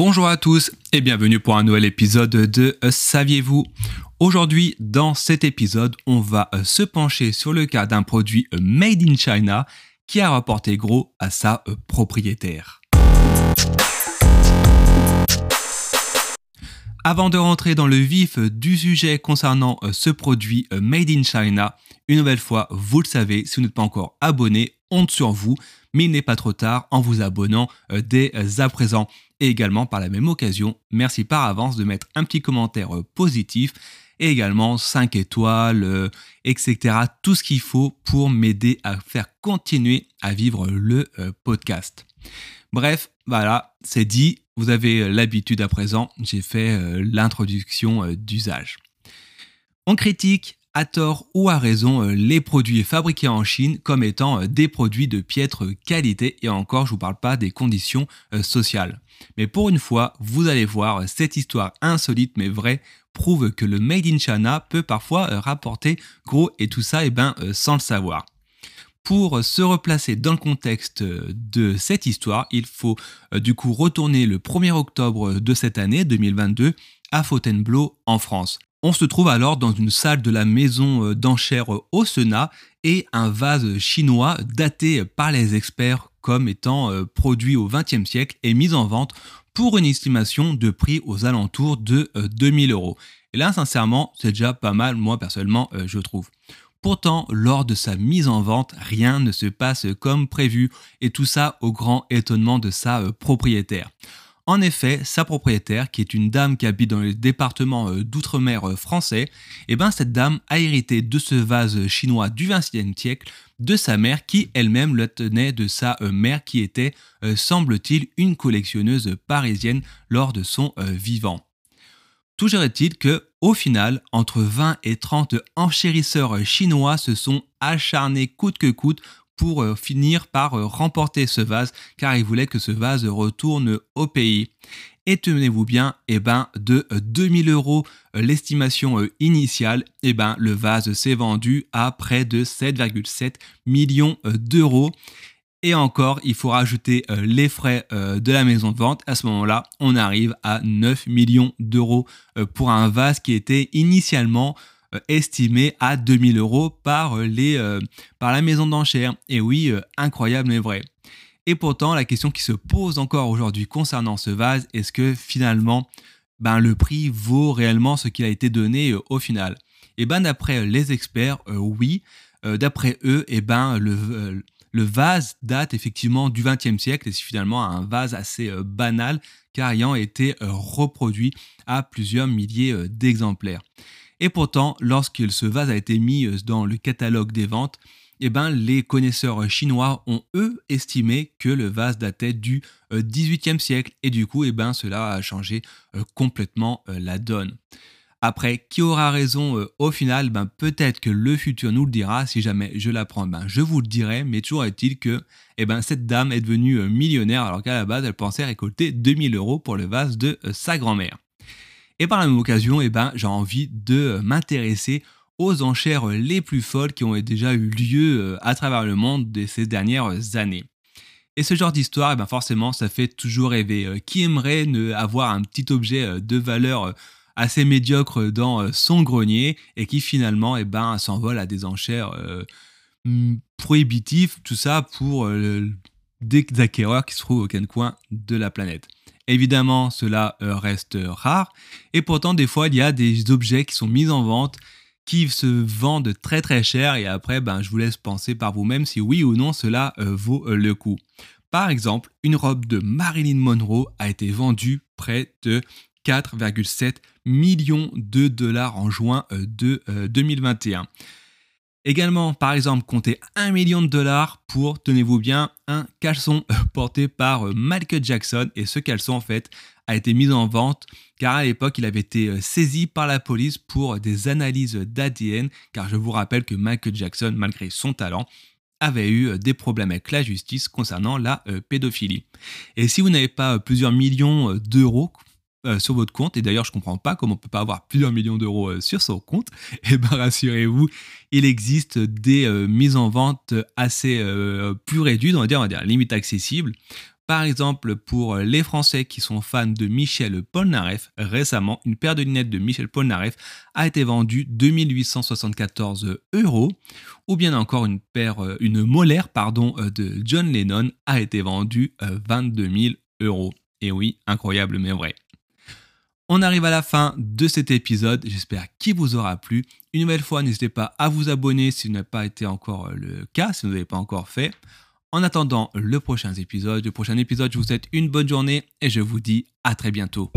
Bonjour à tous et bienvenue pour un nouvel épisode de Saviez-vous? Aujourd'hui, dans cet épisode, on va euh, se pencher sur le cas d'un produit euh, made in China qui a rapporté gros à sa euh, propriétaire. Avant de rentrer dans le vif du sujet concernant ce produit Made in China, une nouvelle fois, vous le savez, si vous n'êtes pas encore abonné, honte sur vous, mais il n'est pas trop tard en vous abonnant dès à présent. Et également par la même occasion, merci par avance de mettre un petit commentaire positif et également 5 étoiles, euh, etc. Tout ce qu'il faut pour m'aider à faire continuer à vivre le euh, podcast. Bref, voilà, c'est dit. Vous avez euh, l'habitude à présent, j'ai fait l'introduction d'usage. On critique à tort ou à raison les produits fabriqués en Chine comme étant des produits de piètre qualité et encore je vous parle pas des conditions sociales. Mais pour une fois, vous allez voir cette histoire insolite mais vraie prouve que le Made in China peut parfois euh, rapporter gros et tout ça et eh ben, euh, sans le savoir. Pour se replacer dans le contexte euh, de cette histoire, il faut du coup retourner le 1er octobre de cette année 2022 à Fontainebleau en France. On se trouve alors dans une salle de la maison d'enchères au Senat et un vase chinois daté par les experts comme étant produit au XXe siècle et mis en vente pour une estimation de prix aux alentours de 2000 euh, euros. Et là, sincèrement, c'est déjà pas mal, moi personnellement, euh, je trouve. Pourtant, lors de sa mise en vente, rien ne se passe comme prévu, et tout ça au grand étonnement de sa euh, propriétaire. En effet, sa propriétaire, qui est une dame qui habite dans le département d'outre-mer français, eh ben cette dame a hérité de ce vase chinois du XXe siècle de sa mère qui elle-même le tenait de sa euh, mère qui était, euh, semble-t-il, une collectionneuse parisienne lors de son euh, vivant. Toujours est-il que, au final, entre 20 et 30 enchérisseurs chinois se sont acharnés coûte que coûte pour finir par remporter ce vase car ils voulaient que ce vase retourne au pays et tenez-vous bien, eh ben, de 2000 euros euh, l'estimation euh, initiale, eh ben, le vase s'est vendu à près de 7,7 millions euh, d'euros. Et encore, il faut rajouter les frais de la maison de vente. À ce moment-là, on arrive à 9 millions d'euros pour un vase qui était initialement estimé à 2000 euros par, les, par la maison d'enchères. Et oui, incroyable mais vrai. Et pourtant, la question qui se pose encore aujourd'hui concernant ce vase, est-ce que finalement, ben, le prix vaut réellement ce qui a été donné euh, au final? Et ben d'après les experts, euh, oui. Euh, d'après eux, et ben le, le vase date effectivement du XXe siècle et c'est finalement un vase assez banal car ayant été reproduit à plusieurs milliers d'exemplaires. Et pourtant, lorsque ce vase a été mis dans le catalogue des ventes, eh ben, les connaisseurs chinois ont eux estimé que le vase datait du XVIIIe euh, siècle et du coup eh ben, cela a changé euh, complètement euh, la donne. Après, qui aura raison au final? Ben, Peut-être que le futur nous le dira. Si jamais je l'apprends, ben, je vous le dirai. Mais toujours est-il que eh ben, cette dame est devenue millionnaire alors qu'à la base, elle pensait récolter 2000 euros pour le vase de sa grand-mère. Et par la même occasion, eh ben, j'ai envie de m'intéresser aux enchères les plus folles qui ont déjà eu lieu euh, à travers le monde ces dernières années. Et ce genre d'histoire, eh ben forcément, ça fait toujours rêver. Euh, qui aimerait ne avoir un petit objet euh, de valeur assez médiocre dans son grenier et qui finalement eh ben, s'envole à des enchères prohibitives, tout ça pour des acquéreurs qui se trouvent au coin de la planète. Évidemment, cela reste rare et pourtant des fois il y a des objets qui sont mis en vente qui se vendent très très cher et après ben, je vous laisse penser par vous-même si oui ou non cela euh, vaut euh, le coup. Par exemple, une robe de Marilyn Monroe a été vendue près de 4,7 millions de dollars en juin euh, de 2021. Également, par exemple, comptez 1 million de dollars pour, tenez-vous bien, un caleçon porté par Michael Jackson. Et ce caleçon, en fait, a été mis en vente car à l'époque, il avait été saisi par la police pour des analyses d'ADN. Car je vous rappelle que Michael Jackson, malgré son talent, avait eu des problèmes avec la justice concernant la pédophilie. Et si vous n'avez pas plusieurs millions d'euros euh, sur votre compte. Et d'ailleurs, je comprends pas comment on peut pas avoir plusieurs millions d'euros euh, sur son compte. Et eh ben rassurez-vous, il existe des euh, mises en vente assez plus réduites, on va dire, on va dire limite accessibles. Par exemple, pour les Français qui sont fans de Michel Polnareff, récemment, une paire de lunettes de Michel Polnareff a été vendue 2874 euros, ou bien encore une paire, une molaire, pardon, de John Lennon a été vendue 22 000 euros. Et oui, incroyable mais vrai. On arrive à la fin de cet épisode, j'espère qu'il vous aura plu. Une nouvelle fois, n'hésitez pas à vous abonner si ce n'a pas été encore le cas, si vous n'avez pas encore fait. En attendant le prochain épisode, le prochain épisode, je vous souhaite une bonne journée et je vous dis à très bientôt.